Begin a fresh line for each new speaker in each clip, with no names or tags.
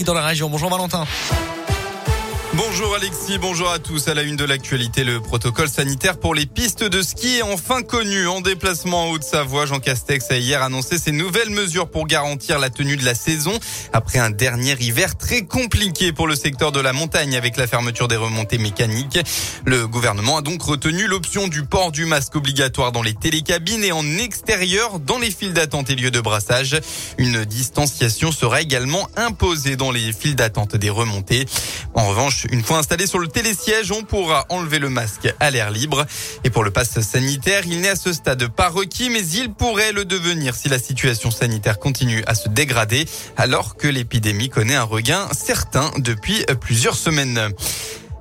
dans la région. Bonjour Valentin.
Bonjour Alexis, bonjour à tous. À la une de l'actualité, le protocole sanitaire pour les pistes de ski est enfin connu. En déplacement en Haute-Savoie, Jean Castex a hier annoncé ses nouvelles mesures pour garantir la tenue de la saison après un dernier hiver très compliqué pour le secteur de la montagne avec la fermeture des remontées mécaniques. Le gouvernement a donc retenu l'option du port du masque obligatoire dans les télécabines et en extérieur dans les files d'attente et lieux de brassage. Une distanciation sera également imposée dans les files d'attente des remontées. En revanche, une fois installé sur le télésiège, on pourra enlever le masque à l'air libre. Et pour le pass sanitaire, il n'est à ce stade pas requis, mais il pourrait le devenir si la situation sanitaire continue à se dégrader, alors que l'épidémie connaît un regain certain depuis plusieurs semaines.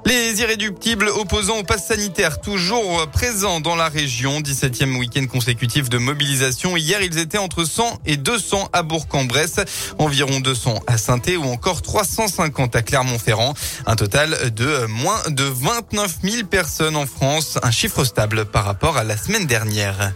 Les irréductibles opposants au pass sanitaire toujours présents dans la région. 17e week-end consécutif de mobilisation. Hier, ils étaient entre 100 et 200 à Bourg-en-Bresse, environ 200 à saint ou encore 350 à Clermont-Ferrand. Un total de moins de 29 000 personnes en France, un chiffre stable par rapport à la semaine dernière.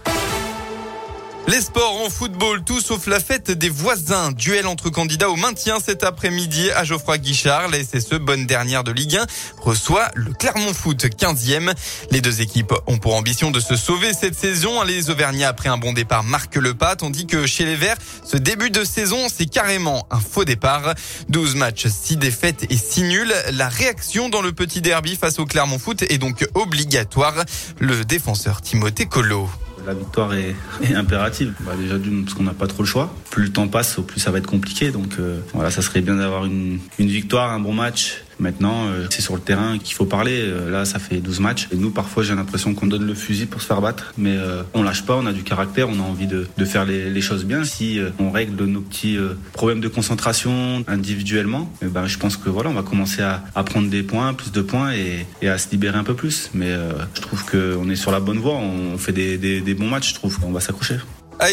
Les sports en football, tout sauf la fête des voisins. Duel entre candidats au maintien cet après-midi à Geoffroy Guichard. La SSE, bonne dernière de Ligue 1, reçoit le Clermont Foot 15e. Les deux équipes ont pour ambition de se sauver cette saison. Les Auvergnats, après un bon départ, marquent le pas, tandis que chez les Verts, ce début de saison, c'est carrément un faux départ. 12 matchs, 6 défaites et 6 nuls. La réaction dans le petit derby face au Clermont Foot est donc obligatoire. Le défenseur Timothée Collot.
La victoire est, impérative. Bah, déjà d'une parce qu'on n'a pas trop le choix. Plus le temps passe, plus ça va être compliqué. Donc euh, voilà, ça serait bien d'avoir une, une victoire, un bon match Maintenant, euh, c'est sur le terrain qu'il faut parler. Euh, là, ça fait 12 matchs. Et nous, parfois, j'ai l'impression qu'on donne le fusil pour se faire battre. Mais euh, on lâche pas, on a du caractère, on a envie de, de faire les, les, choses bien. Si on règle nos petits problèmes de concentration individuellement, eh ben, je pense que voilà, on va commencer à, à prendre des points, plus de points et, et, à se libérer un peu plus. Mais je trouve qu'on est sur la bonne voie. On fait des, des, des bons matchs, je trouve qu'on va s'accrocher.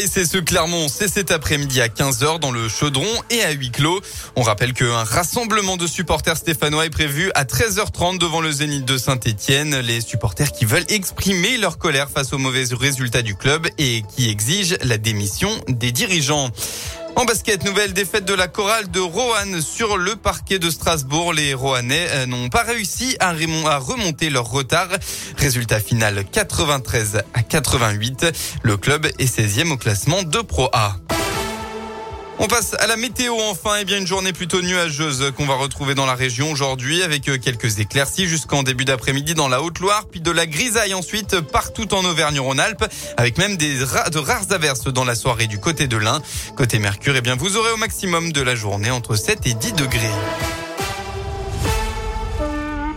Ce Clermont, c'est cet après-midi à 15h dans le Chaudron et à huis clos. On rappelle qu'un rassemblement de supporters stéphanois est prévu à 13h30 devant le Zénith de Saint-Etienne. Les supporters qui veulent exprimer leur colère face aux mauvais résultats du club et qui exigent la démission des dirigeants. En basket, nouvelle défaite de la chorale de Roanne sur le parquet de Strasbourg. Les Roannais euh, n'ont pas réussi à remonter leur retard. Résultat final 93 à 88. Le club est 16e au classement de Pro A. On passe à la météo enfin. Eh bien, une journée plutôt nuageuse qu'on va retrouver dans la région aujourd'hui avec euh, quelques éclaircies jusqu'en début d'après-midi dans la Haute-Loire, puis de la grisaille ensuite partout en Auvergne-Rhône-Alpes avec même de rares averses dans la soirée du côté de l'Ain. Côté Mercure, eh bien, vous aurez au maximum de la journée entre 7 et 10 degrés.